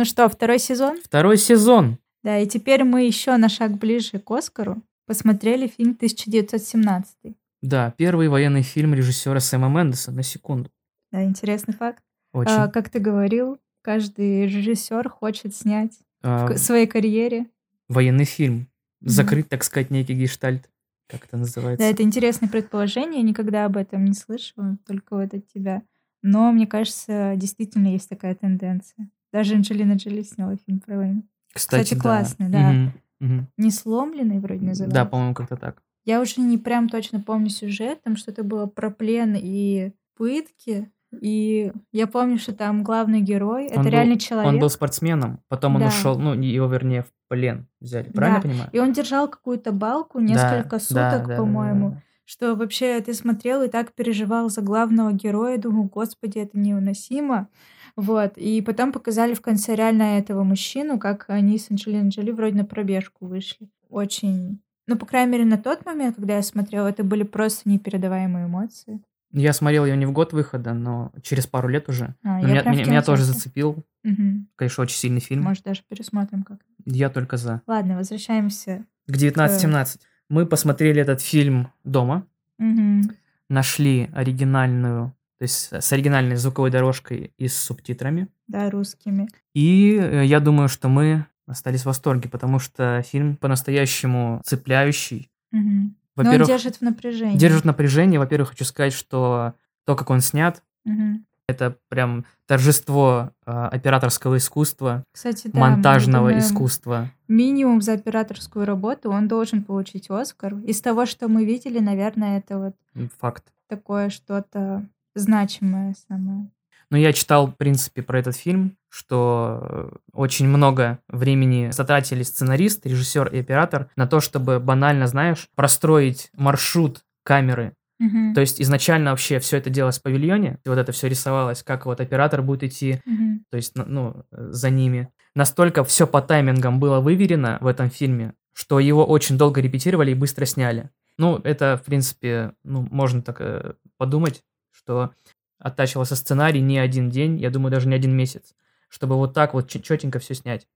Ну что, второй сезон? Второй сезон. Да, и теперь мы еще на шаг ближе к Оскару посмотрели фильм 1917. Да, первый военный фильм режиссера Сэма Мендеса, на секунду. Да, интересный факт. Очень. А, как ты говорил, каждый режиссер хочет снять А, в своей карьере. военный фильм. Закрыть, так сказать, некий гештальт. Как это называется? Да, это интересное предположение, я никогда об этом не слышала, только вот от тебя. Но мне кажется, действительно есть такая тенденция. Даже Анджелина Джоли сняла фильм про войну. кстати, да. классный, да. Мгм, мгм. Не сломленный вроде называется. Да, по-моему, как-то так. Я уже не прям точно помню сюжет, там что-то было про плен и пытки. И я помню, что там главный герой это Он был- реальный человек. Он был спортсменом, потом он Да. ушел, ну, его, вернее, в плен взяли. Правильно Да. понимаю? И он держал какую-то балку Да, несколько да, суток, да, да, да, по-моему. да. Что вообще ты смотрел и так переживал за главного героя, думал, господи, это невыносимо. Вот. И потом показали в конце реально этого мужчину, как они с Анджелиной Джоли вроде на пробежку вышли. Очень... Ну, по крайней мере, на тот момент, когда я смотрела, это были просто непередаваемые эмоции. Я смотрел ее не в год выхода, но через пару лет уже. А, меня, меня, меня тоже зацепил. Мгм. Конечно, очень сильный фильм. Может, даже пересмотрим как. Я только за. Ладно, возвращаемся. К 19-17. Мы посмотрели этот фильм дома, Мгм. нашли оригинальную, то есть с оригинальной звуковой дорожкой и с субтитрами. Да, русскими. И э, я думаю, что мы остались в восторге, потому что фильм по-настоящему цепляющий. Мгм. Но он держит в напряжении. держит напряжение. Во-первых, хочу сказать, что то, как он снят, Мгм. это прям торжество э, операторского искусства, Кстати, да, мы монтажного думаем, искусства. Минимум за операторскую работу он должен получить Оскар. Из того, что мы видели, наверное, это вот Факт. такое что-то значимое самое. Но я читал, в принципе, про этот фильм, что э, очень много времени затратили сценарист, режиссер и оператор на то, чтобы банально, знаешь, простроить маршрут камеры. Мгм. То есть изначально вообще все это делалось в павильоне, и вот это все рисовалось, как вот оператор будет идти, Мгм. то есть, ну, ну, за ними. Настолько все по таймингам было выверено в этом фильме, что его очень долго репетировали и быстро сняли. Ну, это, в принципе, ну, можно так э, подумать, что оттачивался сценарий не один день, я думаю, даже не один месяц, чтобы вот так вот четенько все снять.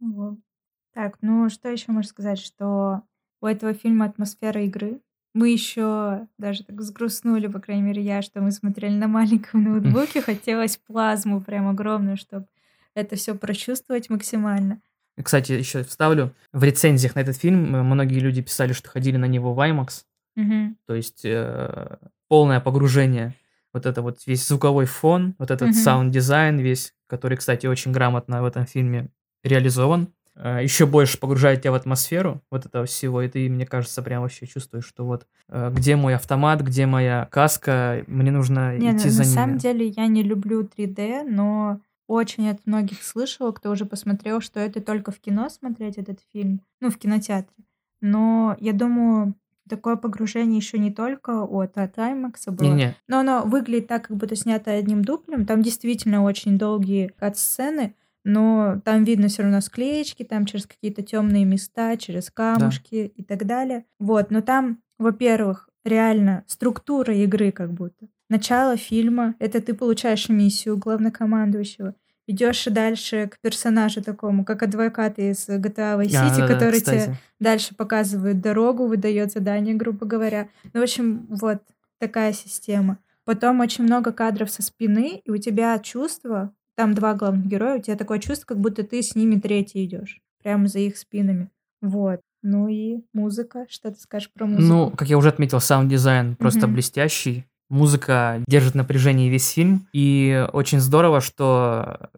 Вот. Так, ну что еще можно сказать, что у этого фильма атмосфера игры. Мы еще даже так сгрустнули, по крайней мере, я, что мы смотрели на маленьком ноутбуке. Хотелось плазму прям огромную, чтобы это все прочувствовать максимально. Кстати, еще вставлю, в рецензиях на этот фильм э, многие люди писали, что ходили на него в IMAX, Мгм. то есть э, полное погружение, вот это вот весь звуковой фон, вот этот саунд-дизайн весь, который, кстати, очень грамотно в этом фильме реализован, еще больше погружает тебя в атмосферу вот этого всего, и ты, мне кажется, прям вообще чувствуешь, что вот э, где мой автомат, где моя каска, мне нужно Не, идти на, за на ними. самом деле я не люблю 3D, но очень от многих слышала, кто уже посмотрел, что это только в кино смотреть этот фильм, ну, в кинотеатре. Но я думаю, такое погружение еще не только от, IMAX было. Не-не, Но оно выглядит так, как будто снято одним дублем. Там действительно очень долгие кат-сцены, но там видно все равно склеечки, там через какие-то темные места, через камушки и так далее. Вот, но там, во-первых, реально структура игры как будто. Начало фильма — это ты получаешь миссию главнокомандующего, идешь дальше к персонажу такому, как адвокат из GTA Vice А, City, да-да, который тебе кстати. дальше показывает дорогу, выдает задание, грубо говоря. Ну, в общем, вот такая система. Потом очень много кадров со спины, и у тебя чувство, там два главных героя, у тебя такое чувство, как будто ты с ними третий идешь, прямо за их спинами. Вот. Ну и музыка. Что ты скажешь про музыку? Ну, как я уже отметил, саунд-дизайн просто Мгм. блестящий. Музыка держит напряжение весь фильм. И очень здорово, что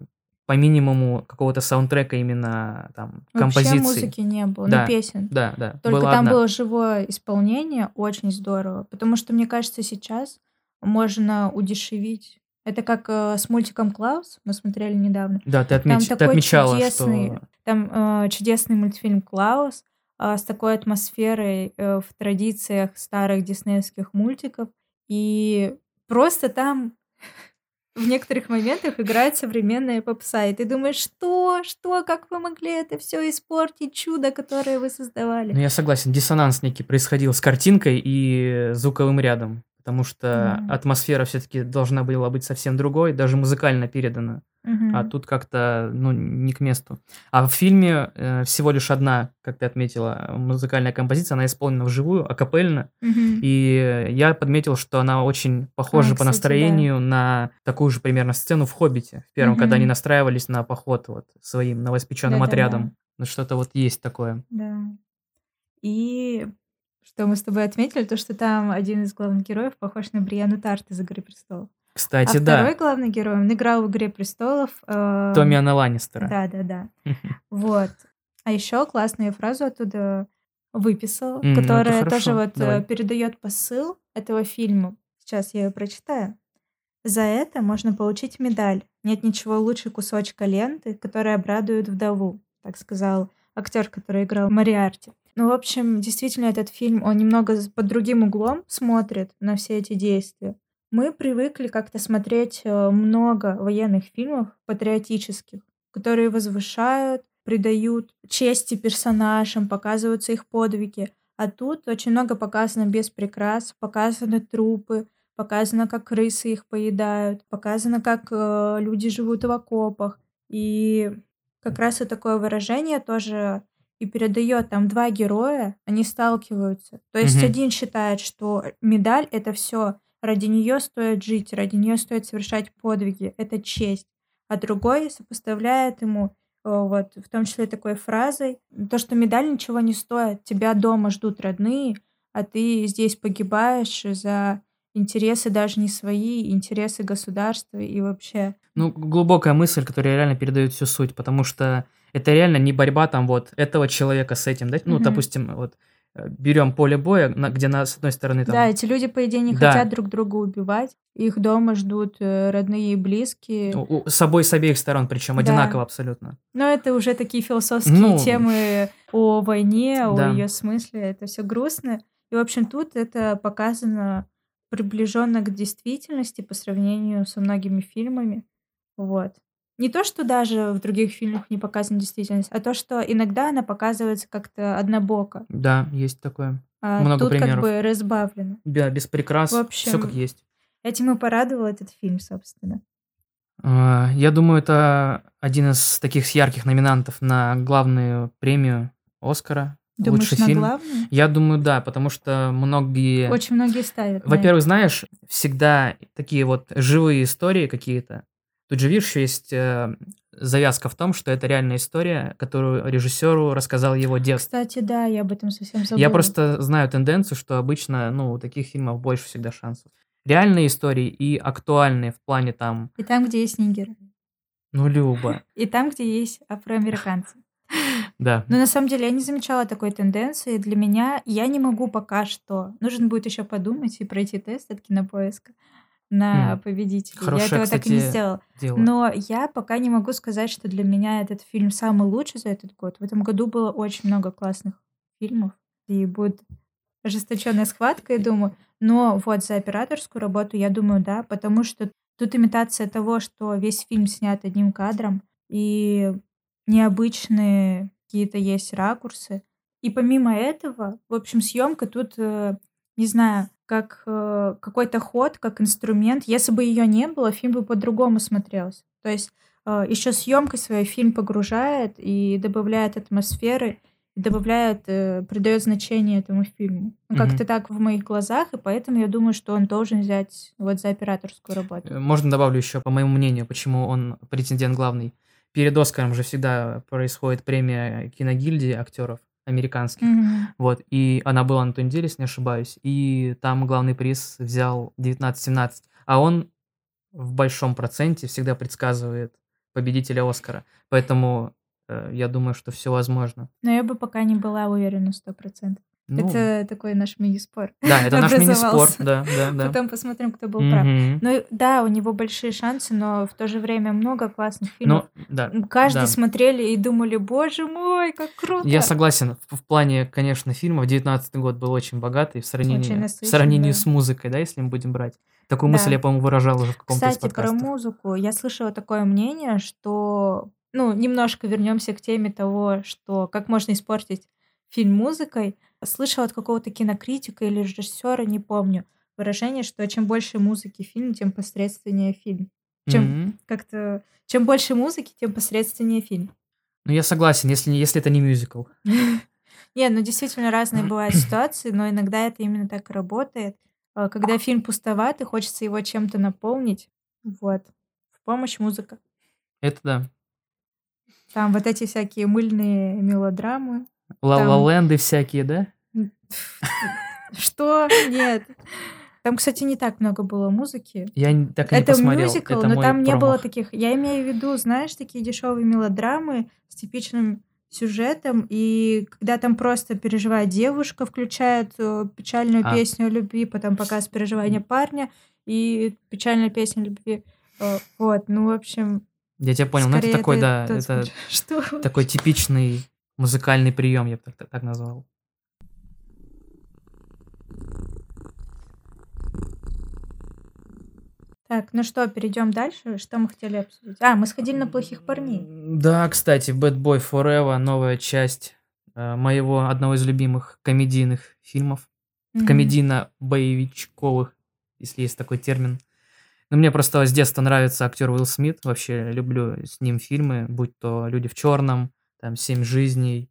по минимуму какого-то саундтрека именно там Вообще композиции. музыки не было, Да, ну песен. Да, да. Только была там одна. было живое исполнение, очень здорово. Потому что, мне кажется, сейчас можно удешевить. Это как э, с мультиком Клаус, мы смотрели недавно. Да, ты, Там отметь- ты такой отмечала, чудесный, что... там э, чудесный мультфильм Клаус э, с такой атмосферой э, в традициях старых диснеевских мультиков. И просто там в некоторых моментах играет современная попса. И ты думаешь, что, что, как вы могли это все испортить, чудо, которое вы создавали? Ну, я согласен, диссонанс некий происходил с картинкой и звуковым рядом. Потому что Да. атмосфера все-таки должна была быть совсем другой, даже музыкально передана. А тут как-то, ну, не к месту. А в фильме э, всего лишь одна, как ты отметила, музыкальная композиция, она исполнена вживую, акапельно, Мгм. и я подметил, что она очень похожа А, по кстати, да. настроению на такую же примерно сцену в «Хоббите», в первом, когда они настраивались на поход вот своим новоиспеченным Да-да-да. отрядом. Ну, что-то вот есть такое. Да. И что мы с тобой отметили, то, что там один из главных героев похож на Бриану Тарт из «Игры престолов». А Кстати, второй да, главный герой, он играл в «Игре престолов». эм, Томиана Ланнистера. Да-да-да. Вот. А еще классную фразу оттуда ну это которая тоже хорошо, вот давай. передает посыл этого фильма. Сейчас я ее прочитаю. За это можно получить медаль. Нет ничего лучше кусочка ленты, который обрадует вдову, так сказал актер, который играл Мариарти. Ну, в общем, действительно, этот фильм, он немного под другим углом смотрит на все эти действия. Мы привыкли как-то смотреть э, много военных фильмов патриотических, которые возвышают, придают чести персонажам, показываются их подвиги. А тут очень много показано без прикрас, показаны трупы, показано, как крысы их поедают, показано, как э, люди живут в окопах. И как раз и такое выражение тоже и передает там два героя, они сталкиваются. То есть Мгм. один считает, что медаль это все, ради нее стоит жить, ради нее стоит совершать подвиги, это честь. А другой сопоставляет ему э, вот в том числе такой фразой, то, что медаль ничего не стоит, тебя дома ждут родные, а ты здесь погибаешь за интересы даже не свои, интересы государства и вообще. Ну, глубокая мысль, которая реально передает всю суть, потому что это реально не борьба там вот этого человека с этим, да? Ну, Мгм. допустим, вот берем поле боя, где на, с одной стороны там... Да, эти люди, по идее, не Да. хотят друг друга убивать. Их дома ждут э, родные и близкие. у- у- с собой с обеих сторон, причем Да. одинаково абсолютно. Но это уже такие философские Ну, темы о войне, о да. ее смысле. Это все грустно. И, в общем, тут это показано приближенно к действительности по сравнению со многими фильмами. Вот. Не то, что даже в других фильмах не показана действительность, а то, что иногда она показывается как-то однобоко. Да, есть такое. А Много тут как примеров. бы разбавлено. Да, без прикрас, В все как общем, есть. Этим и порадовал этот фильм, собственно. А, Я думаю, это один из таких ярких номинантов на главную премию Оскара. Думаешь, Лучший на фильм. главную? Я думаю, да, потому что многие... Очень многие ставят. Во-первых, знаешь, всегда такие вот живые истории какие-то. Тут же, видишь, еще есть э, завязка в том, что это реальная история, которую режиссеру рассказал его дед. Кстати, да, я об этом совсем забыла. Я просто знаю тенденцию, что обычно, ну, у таких фильмов больше всегда шансов. Реальные истории и актуальные в плане там, И там, где есть нигеры. ну, Люба, И там, где есть афроамериканцы. да. Но на самом деле я не замечала такой тенденции. Для меня я не могу пока что. Нужно будет еще подумать и пройти тест от кинопоиска на М, победителей. Я хорошее, этого так и не кстати, сделала. дело. Но я пока не могу сказать, что для меня этот фильм самый лучший за этот год. В этом году было очень много классных фильмов. И будет ожесточенная схватка, я думаю. Но вот за операторскую работу, я думаю, да, потому что тут имитация того, что весь фильм снят одним кадром, и необычные какие-то есть ракурсы. И помимо этого, в общем, съемка тут, э, не знаю, как э, какой-то ход, как инструмент. Если бы ее не было, фильм бы по-другому смотрелся. То есть еще съемкой свой фильм погружает и добавляет атмосферы, и добавляет, э, придает значение этому фильму. Ну, как-то так в моих глазах, и поэтому я думаю, что он должен взять вот за операторскую работу. Э, Можно добавлю еще, по моему мнению, почему он претендент главный. Перед Оскаром же всегда происходит премия киногильдии актеров американских. Мгм. Вот, и она была на той неделе, если не ошибаюсь, и там главный приз взял 19-17, а он в большом проценте всегда предсказывает победителя Оскара. Поэтому э, я думаю, что все возможно. Но я бы пока не была уверена сто процентов. Ну, Это такой наш мини-спор. да, это наш мини-спор, да, да, да. Потом посмотрим, кто был прав. Ну, да, у него большие шансы, но в то же время много классных фильмов. Ну, да, Каждый да. смотрели и думали, боже мой, как круто. Я согласен. В, в плане, конечно, фильмов 19 год был очень богатый в сравнении, в сравнении да. с музыкой, да, если мы будем брать. Такую Да. мысль я, по-моему, выражал уже в каком-то из Кстати, про подкастов. музыку. Я слышала такое мнение, что... Ну, немножко вернемся к теме того, что как можно испортить фильм музыкой. Слышала от какого-то кинокритика или режиссера, не помню, выражение, что чем больше музыки в фильме, тем посредственнее фильм. Чем Мгм. как-то чем больше музыки, тем посредственнее фильм. Ну, я согласен, если, если это не мюзикл. Не, ну действительно разные бывают ситуации, но иногда это именно так и работает. А, Когда фильм пустоват, и хочется его чем-то наполнить, вот, в помощь музыка. Это да. Там вот эти всякие мыльные мелодрамы. Ла-ла-ленды всякие, да? Что? Нет. Там, кстати, не так много было музыки. Я так и не Это посмотрел. мюзикл, это но там не было промах. таких... Я имею в виду, знаешь, такие дешевые мелодрамы с типичным сюжетом, и когда там просто переживает девушка, включает э, печальную А. песню о любви, потом показ переживания парня и печальная песня о любви. Э, Вот, ну, в общем, Я тебя понял. Ну, это такой, да, это. Что? такой типичный музыкальный прием, я бы так, так, назвал. Так, ну что, перейдем дальше. Что мы хотели обсудить? А, мы сходили на плохих парней. Да, кстати, Bad Boy Forever, новая часть э, моего одного из любимых комедийных фильмов. Мгм. Комедийно-боевичковых, если есть такой термин. Но мне просто с детства нравится актер Уилл Смит. Вообще люблю с ним фильмы, будь то «Люди в черном», там «Семь жизней»,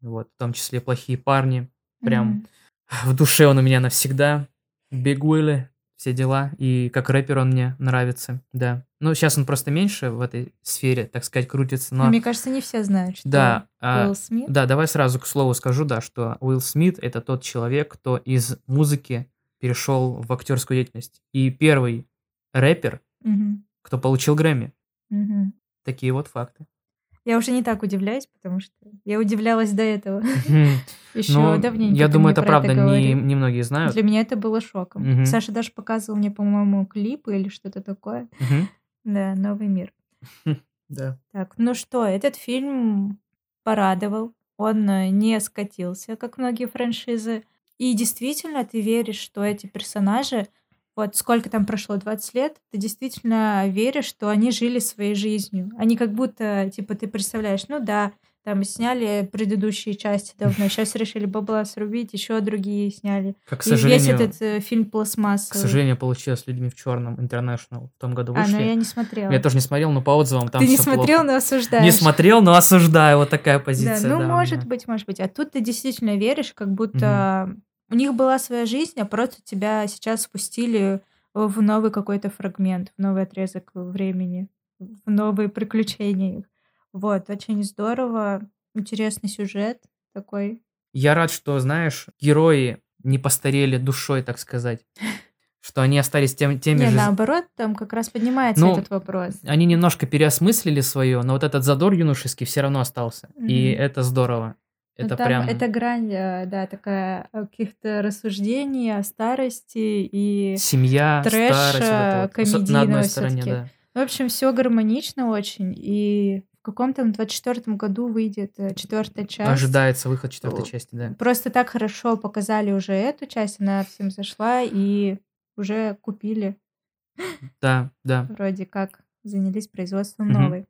вот, в том числе «Плохие парни». Прям Мгм. в душе он у меня навсегда. Биг Уилли, все дела. И как рэпер он мне нравится, да. Ну, сейчас он просто меньше в этой сфере, так сказать, крутится, Ну, но... Мне кажется, не все знают, что Да, а, Уилл Смит. да, давай сразу к слову скажу, да, что Уилл Смит это тот человек, кто из музыки перешел в актерскую деятельность. И первый рэпер, Мгм. кто получил Грэмми. Мгм. Такие вот факты. Я уже не так удивляюсь, потому что я удивлялась до этого. Еще Ну, давненько. я думаю, это правда не, говорил. немногие знают. Для меня это было шоком. Саша даже показывал мне, по-моему, клипы или что-то такое. Да, новый мир. Да. Так, ну что, этот фильм порадовал. Он э, не скатился, как многие франшизы. И действительно, ты веришь, что эти персонажи, вот сколько там прошло, 20 лет, ты действительно веришь, что они жили своей жизнью. Они как будто, типа, ты представляешь, ну да, там сняли предыдущие части давно, сейчас решили бабла срубить, еще другие сняли. Как, к И весь сожалению, этот э, фильм к пластмассовый. сожалению, получилось с людьми в черном International в том году А, вышли. ну я не смотрела. Я тоже не смотрел, но по отзывам там Ты не смотрел, плохо. но осуждаешь. Не смотрел, но осуждаю. Вот такая Да, позиция. ну, да, может быть, может быть. А тут ты действительно веришь, как будто у них была своя жизнь, а просто тебя сейчас спустили в новый какой-то фрагмент, в новый отрезок времени, в новые приключения их. Вот, очень здорово. Интересный сюжет такой. Я рад, что, знаешь, герои не постарели душой, так сказать. Что они остались тем, теми Не, же... наоборот, там как раз поднимается Ну, этот вопрос. Они немножко переосмыслили свое, но вот этот задор юношеский все равно остался. И Мгм. это здорово. Ну, Это там прям... Это грань, э, да, такая э, каких-то рассуждений о старости и Семья, трэша старость, вот это. С- на одной стороне, да. В общем, все гармонично очень. И в каком-то 24 году выйдет э, четвертая часть. Ожидается выход четвертой части, да. Просто так хорошо показали уже эту часть, она всем зашла, и уже купили, Да, да. вроде как, занялись производством Мгм. новой.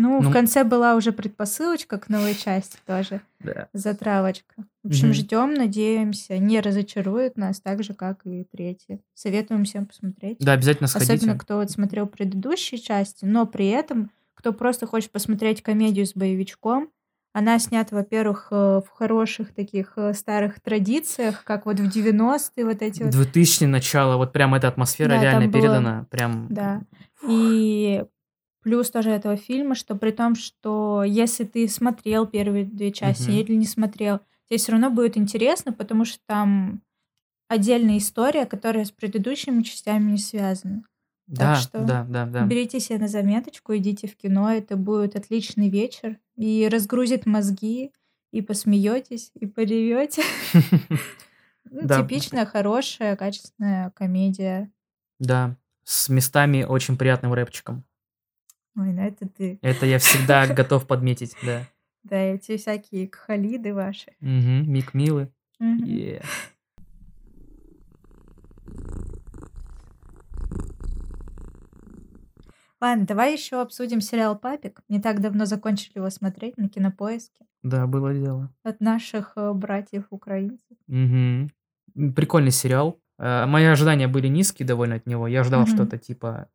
Ну, в Ну, конце была уже предпосылочка к новой части тоже, да. затравочка. В общем, Мгм. ждем, надеемся, не разочарует нас так же, как и третья. Советуем всем посмотреть. Да, обязательно сходите. Особенно, кто вот смотрел предыдущие части, но при этом, кто просто хочет посмотреть комедию с боевичком, она снята, во-первых, э, в хороших таких э, старых традициях, как вот в 90-е вот эти вот. 2000 начало, вот прям эта атмосфера Да, реально было- передана. Прям... Да. И плюс тоже этого фильма, что при том, что если ты смотрел первые две части Мгм. или не смотрел, тебе все равно будет интересно, потому что там отдельная история, которая с предыдущими частями не связана. Да, что да, да, да. Берите себе на заметочку, идите в кино, это будет отличный вечер и разгрузит мозги, и посмеетесь, и поревете. Ну. Типичная, хорошая, качественная комедия. Да, с местами очень приятным рэпчиком. Ой, ну это ты. Это я всегда готов подметить, да. Да, эти всякие кхалиды ваши. Мгм, Мик Милы. Мгм. Е. Ладно, давай еще обсудим сериал «Папик». Не так давно закончили его смотреть на Кинопоиске. Да, было дело. От наших э, братьев-украинцев. Мгм. М, Прикольный сериал. Э, Мои ожидания были низкие довольно от него. Я ждал Мгм. что-то типа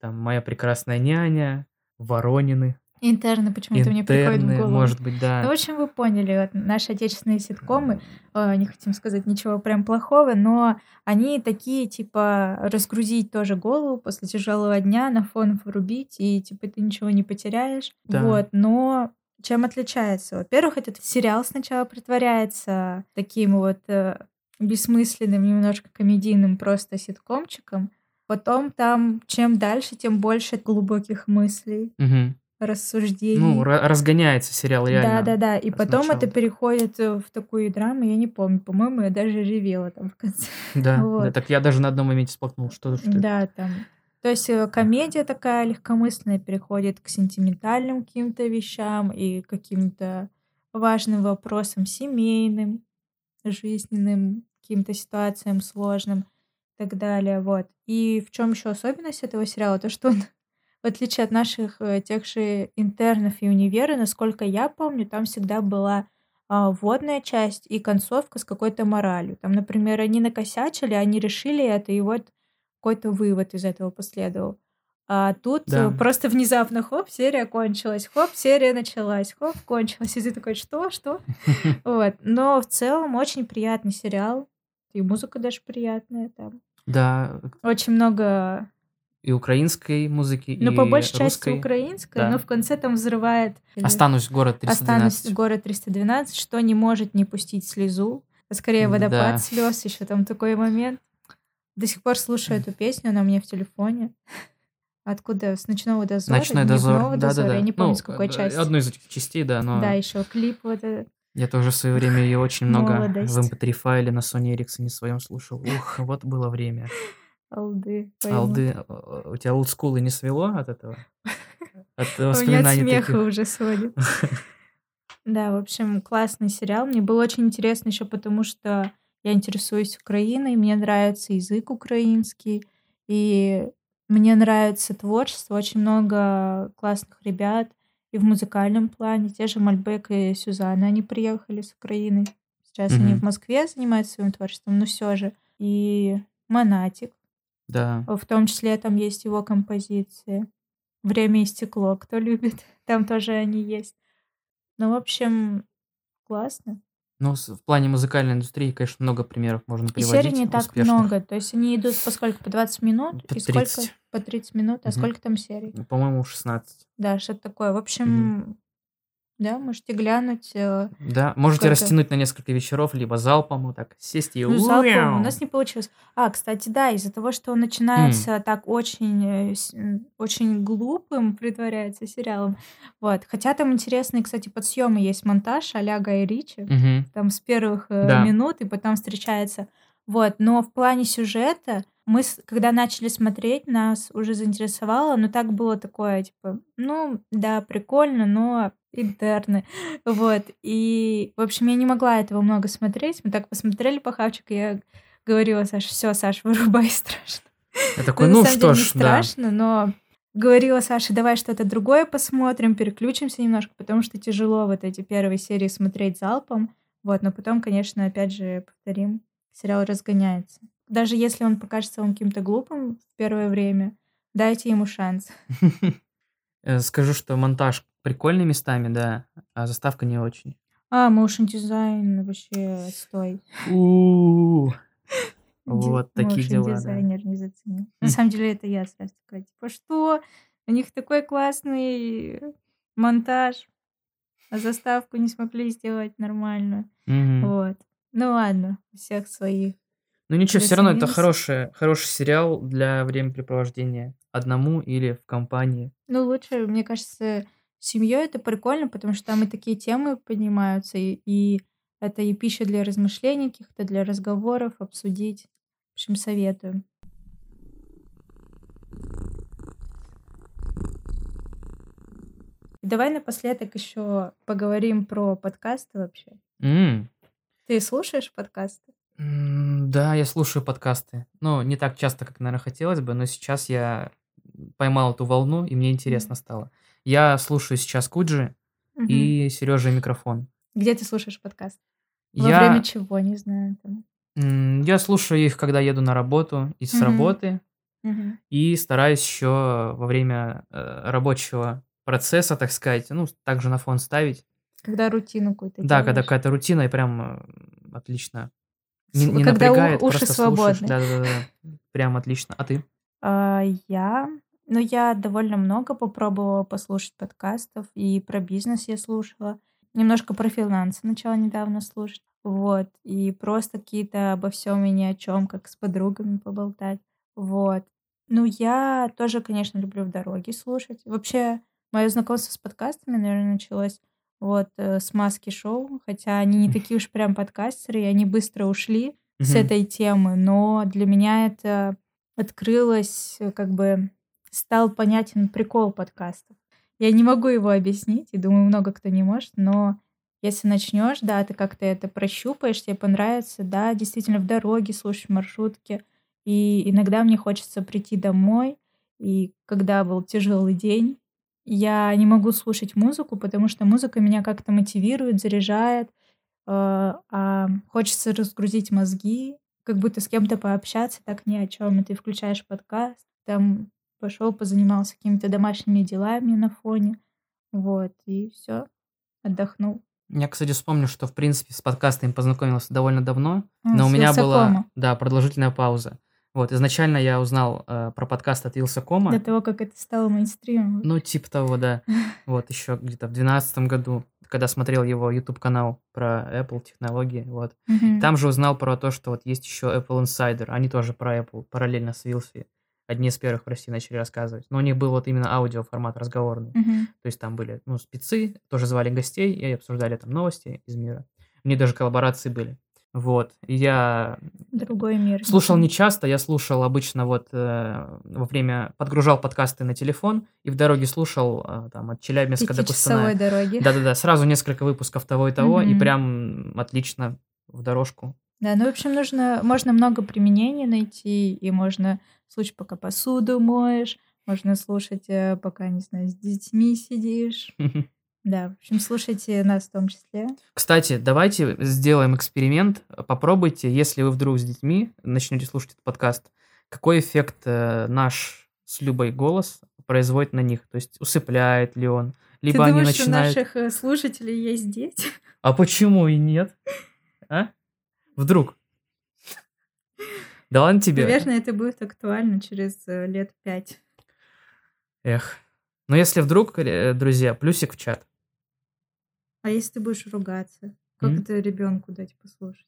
там «Моя прекрасная няня», «Воронины». Интерны почему-то мне приходят в голову. может быть, да. Ну, в общем, вы поняли, вот наши отечественные ситкомы, э, не хотим сказать ничего прям плохого, но они такие, типа, разгрузить тоже голову после тяжелого дня, на фон врубить, и, типа, ты ничего не потеряешь. Да. Вот, но чем отличается? Во-первых, этот сериал сначала притворяется таким вот э, бессмысленным, немножко комедийным просто ситкомчиком. Потом там, чем дальше, тем больше глубоких мыслей, Мгм. рассуждений. Ну, ра- разгоняется сериал Да, реально. да, да. И потом это сначала. переходит э, в такую драму, я не помню. По-моему, я даже ревела там в конце. Да, да, Вот. так я даже на одном моменте сплакнул. Что, что это? Да, там. То есть э, комедия такая легкомысленная переходит к сентиментальным каким-то вещам и каким-то важным вопросам семейным, жизненным, каким-то ситуациям сложным так далее. Вот. И в чем еще особенность этого сериала? То, что он, в отличие от наших э, тех же интернов и универа, насколько я помню, там всегда была а, вводная часть и концовка с какой-то моралью. Там, например, они накосячили, они решили это, и вот какой-то вывод из этого последовал. А тут Да. э, просто внезапно, хоп, серия кончилась, хоп, серия началась, хоп, кончилась. И ты такой, что, что? Вот. Но в целом очень приятный сериал. И музыка даже приятная там. Да, Очень много, и украинской музыки, ну, и по большей части русской. украинская, Да. но в конце там взрывает или Останусь город 312. «Останусь город 312», что не может не пустить слезу. А скорее Да. водопад слез, еще там такой момент. До сих пор слушаю эту песню, она у меня в телефоне. Откуда? С ночного дозора? Ночной дозор. Да, да, дозора? да. Я не помню, Ну, с какой э, части. Одну из этих частей, да, но Да, еще клип вот этот. Я тоже в свое время ее очень много Молодость. в MP3 файле на Sony Ericsson своем слушал. Ух, вот было время. Алды. пойму. Алды, у тебя олдскулы не свело от этого? От У меня от воспоминаний смеха таких? уже сводит. Да, в общем, классный сериал. Мне было очень интересно еще потому, что я интересуюсь Украиной, мне нравится язык украинский, и мне нравится творчество, очень много классных ребят и в музыкальном плане. Те же Мальбек и Сюзанна, они приехали с Украины. Сейчас они Мгм. в Москве занимаются своим творчеством, но все же. И Монатик, Да. в том числе там есть его композиции. Время и стекло, кто любит, там тоже они есть. Ну, в общем, классно. Ну, в плане музыкальной индустрии, конечно, много примеров можно И приводить. серий не так успешных. много. То есть они идут по сколько? По 20 минут? По и сколько? 30. По 30 минут. А Мгм. сколько там серий? Ну, По-моему, 16. Да, что-то такое. В общем, да, можете глянуть. э, Да, можете Какой-то- растянуть на несколько вечеров, либо залпом вот так сесть и... Ну, залпом у нас не получилось. А, кстати, да, из-за того, что он начинается так очень, э, очень глупым, притворяется сериалом. Вот. Хотя там интересные, кстати, подсъемы есть монтаж а-ля Гай Ричи. Мгм. там с первых э, Да. минут, и потом встречается. Вот, но в плане сюжета мы, когда начали смотреть, нас уже заинтересовало, но так было такое, типа, ну, да, прикольно, но интерны. Вот, и, в общем, я не могла этого много смотреть. Мы так посмотрели по хавчику, я говорила Саше, все, Саш, вырубай, страшно. Я такой, ну самом что ж, не да. страшно, но говорила Саше, давай что-то другое посмотрим, переключимся немножко, потому что тяжело вот эти первые серии смотреть залпом. Вот, но потом, конечно, опять же, повторим, сериал разгоняется. Даже если он покажется вам каким-то глупым в первое время, дайте ему шанс. Э, Скажу, что монтаж прикольный местами, да, а заставка не очень. А, motion дизайн вообще. Ди- Вот такие дела, дизайнер не заценил. На самом деле это я сразу такая, типа, что? У них такой классный монтаж, а заставку не смогли сделать нормально. Вот. Ну ладно, у всех свои. Ну ничего, все равно это хороший, хороший сериал для времяпрепровождения. Одному или в компании. Ну, лучше, мне кажется, семьей это прикольно, потому что там и такие темы поднимаются, и, и это и пища для размышлений, каких-то для разговоров, обсудить. В общем, советую. И давай напоследок еще поговорим про подкасты вообще. М. Ты слушаешь подкасты? М, Да, я слушаю подкасты. Ну, не так часто, как, наверное, хотелось бы, но сейчас я поймал эту волну, и мне интересно стало. Я слушаю сейчас Куджи Мгм. и Сережа микрофон. Где ты слушаешь подкаст? Во Я, время чего, не знаю. Там. м, я слушаю их, когда еду на работу и с Мгм. работы. Мгм. И стараюсь еще во время э, рабочего процесса, так сказать, ну, также на фон ставить. Когда рутину какую-то Да, когда делаешь. какая-то рутина, и прям э, отлично. Не, не когда напрягает, уши просто слушаешь. свободны. Да-да-да. Прям отлично. А ты? А, я, ну, я довольно много попробовала послушать подкастов, и про бизнес я слушала. Немножко про финансы начала недавно слушать. Вот. И просто какие-то обо всем и ни о чем, как с подругами поболтать. Вот. Ну, я тоже, конечно, люблю в дороге слушать. Вообще, мое знакомство с подкастами, наверное, началось вот э, с маски шоу, хотя они не такие уж прям подкастеры, и они быстро ушли с этой темы, но для меня это открылось, э, как бы стал понятен прикол подкастов. Я не могу его объяснить, и думаю, много кто не может, но если начнешь, да, ты как-то это прощупаешь, тебе понравится, да, действительно в дороге слушать в маршрутке. И иногда мне хочется прийти домой, и когда был тяжелый день, я не могу слушать музыку, потому что музыка меня как-то мотивирует, заряжает, э, а хочется разгрузить мозги, как будто с кем-то пообщаться, так ни о чем. И ты включаешь подкаст, там пошел, позанимался какими-то домашними делами на фоне, вот, и все, отдохнул. Я, кстати, вспомнил, что, в принципе, с подкастами познакомился довольно давно, А, но у меня была, да, продолжительная пауза. Вот, изначально я узнал э, про подкаст от Вилсакома. До того, как это стало мейнстримом. Ну, типа того, да. Вот, еще где-то в 2012 году, когда смотрел его YouTube-канал про Apple технологии, вот. Мгм. Там же узнал про то, что вот есть еще Apple Insider. Они тоже про Apple параллельно с Вилси. Одни из первых в России начали рассказывать. Но у них был вот именно аудио формат разговорный. Мгм. То есть там были, ну, спецы, тоже звали гостей и обсуждали там новости из мира. У них даже коллаборации были. Вот. И я Другой мир. слушал не часто, я слушал обычно вот э, во время, подгружал подкасты на телефон и в дороге слушал э, там от Челябинска до Кустаная. дороги. Да-да-да, сразу несколько выпусков того и того, и Мгм. прям отлично в дорожку. Да, ну, в общем, нужно, можно много применений найти, и можно слушать, пока посуду моешь, можно слушать, э, пока, не знаю, с детьми сидишь. Да, в общем, слушайте нас в том числе. Кстати, давайте сделаем эксперимент. Попробуйте, если вы вдруг с детьми начнете слушать этот подкаст, какой эффект э, наш с Любой голос производит на них. То есть усыпляет ли он, либо Ты они думаешь, начинают... у наших э, слушателей есть дети? А почему и нет? А? Вдруг? Да ладно тебе. Наверное, это будет актуально через э, лет пять. Эх. Но если вдруг, э, друзья, плюсик в чат. А если ты будешь ругаться? Как М? это ребенку дать послушать?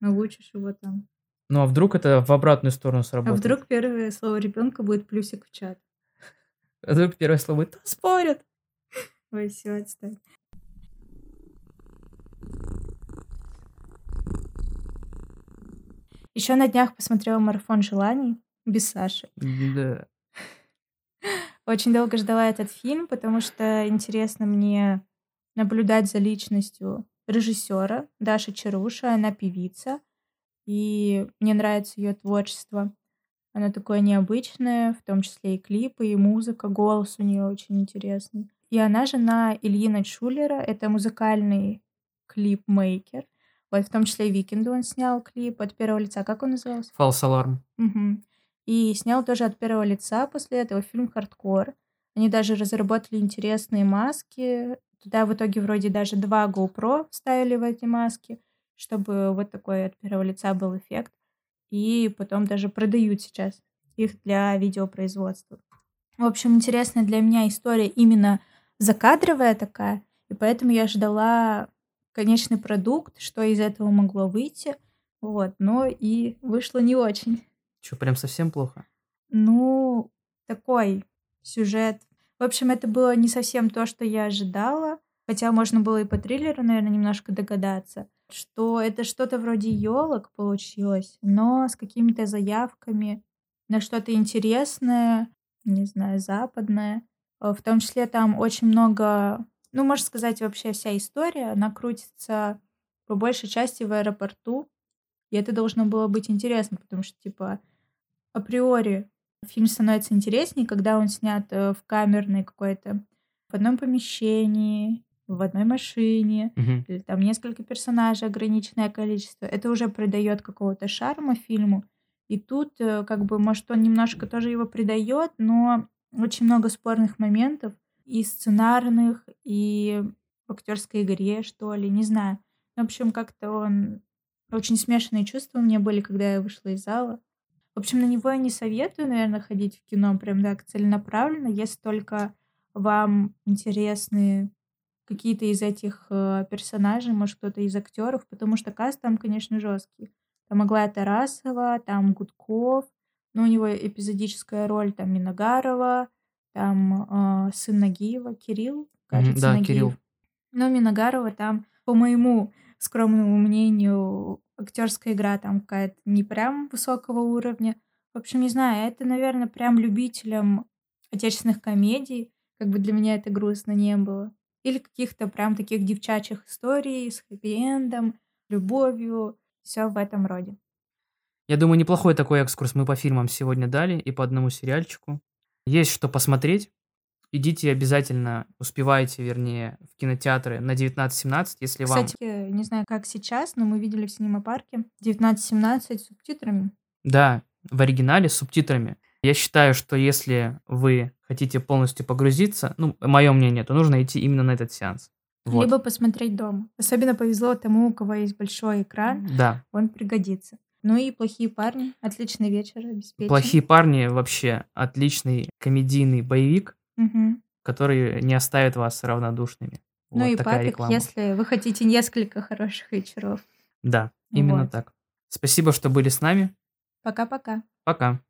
Научишь его там. Ну а вдруг это в обратную сторону А сработает? вдруг первое слово ребенка будет плюсик в чат? А вдруг первое слово будет «Да спорят. Ой, все, отстань. Еще на днях посмотрела марафон желаний без Саши. Да. Очень долго ждала этот фильм, потому что интересно мне наблюдать за личностью режиссера Даши Чаруша. Она певица, и мне нравится ее творчество. Оно такое необычное, в том числе и клипы, и музыка, голос у нее очень интересный. И она жена Ильи Найтшулера, это музыкальный клипмейкер. Вот в том числе и Викенду он снял клип от первого лица. Как он назывался? Фалс аларм. Мгм. И снял тоже от первого лица после этого фильм «Хардкор». Они даже разработали интересные маски. Туда в итоге вроде даже два GoPro вставили в эти маски, чтобы вот такой от первого лица был эффект. И потом даже продают сейчас их для видеопроизводства. В общем, интересная для меня история именно закадровая такая, и поэтому я ждала конечный продукт, что из этого могло выйти. Вот, но и вышло не очень. Что, прям совсем плохо? Ну, такой сюжет. В общем, это было не совсем то, что я ожидала. Хотя можно было и по триллеру, наверное, немножко догадаться, что это что-то вроде елок получилось, но с какими-то заявками на что-то интересное, не знаю, западное. Э, В том числе там очень много, ну, можно сказать, вообще вся история, она крутится по большей части в аэропорту. И это должно было быть интересно, потому что, типа, априори фильм становится интереснее, когда он снят э, в камерной какой-то, в одном помещении, в одной машине, Мгм. или там несколько персонажей, ограниченное количество. Это уже придает какого-то шарма фильму. И тут, э, как бы, может, он немножко тоже его придает, но очень много спорных моментов и сценарных, и в актерской игре, что ли, не знаю. В общем, как-то он очень смешанные чувства у меня были, когда я вышла из зала. В общем, на него я не советую, наверное, ходить в кино прям так целенаправленно, если только вам интересны какие-то из этих э, персонажей, может, кто-то из актеров, потому что каст там, конечно, жесткий. Там Аглая Тарасова, там Гудков, но у него эпизодическая роль, там Миногарова, там э, сын Нагиева, Кирилл, кажется, да, Нагиев. Кирилл. Но Миногарова там, по моему скромному мнению, актерская игра там какая-то не прям высокого уровня. В общем, не знаю, это, наверное, прям любителям отечественных комедий. Как бы для меня это грустно не было. Или каких-то прям таких девчачьих историй с хэппи-эндом, любовью. Все в этом роде. Я думаю, неплохой такой экскурс мы по фильмам сегодня дали и по одному сериальчику. Есть что посмотреть. Идите обязательно, успевайте, вернее, в кинотеатры на 19.17, если вам... Кстати, не знаю, как сейчас, но мы видели в синема-парке 19.17 с субтитрами. Да, в оригинале с субтитрами. Я считаю, что если вы хотите полностью погрузиться, ну, мое мнение, то нужно идти именно на этот сеанс. Вот. Либо посмотреть дома. Особенно повезло тому, у кого есть большой экран. Да. Он пригодится. Ну и «Плохие парни». Отличный вечер обеспечен. «Плохие парни» вообще отличный комедийный боевик, угу. который не оставит вас равнодушными. Ну вот и «Папик», реклама. если вы хотите несколько хороших вечеров. Да, именно вот. так. Спасибо, что были с нами. Пока-пока. Пока.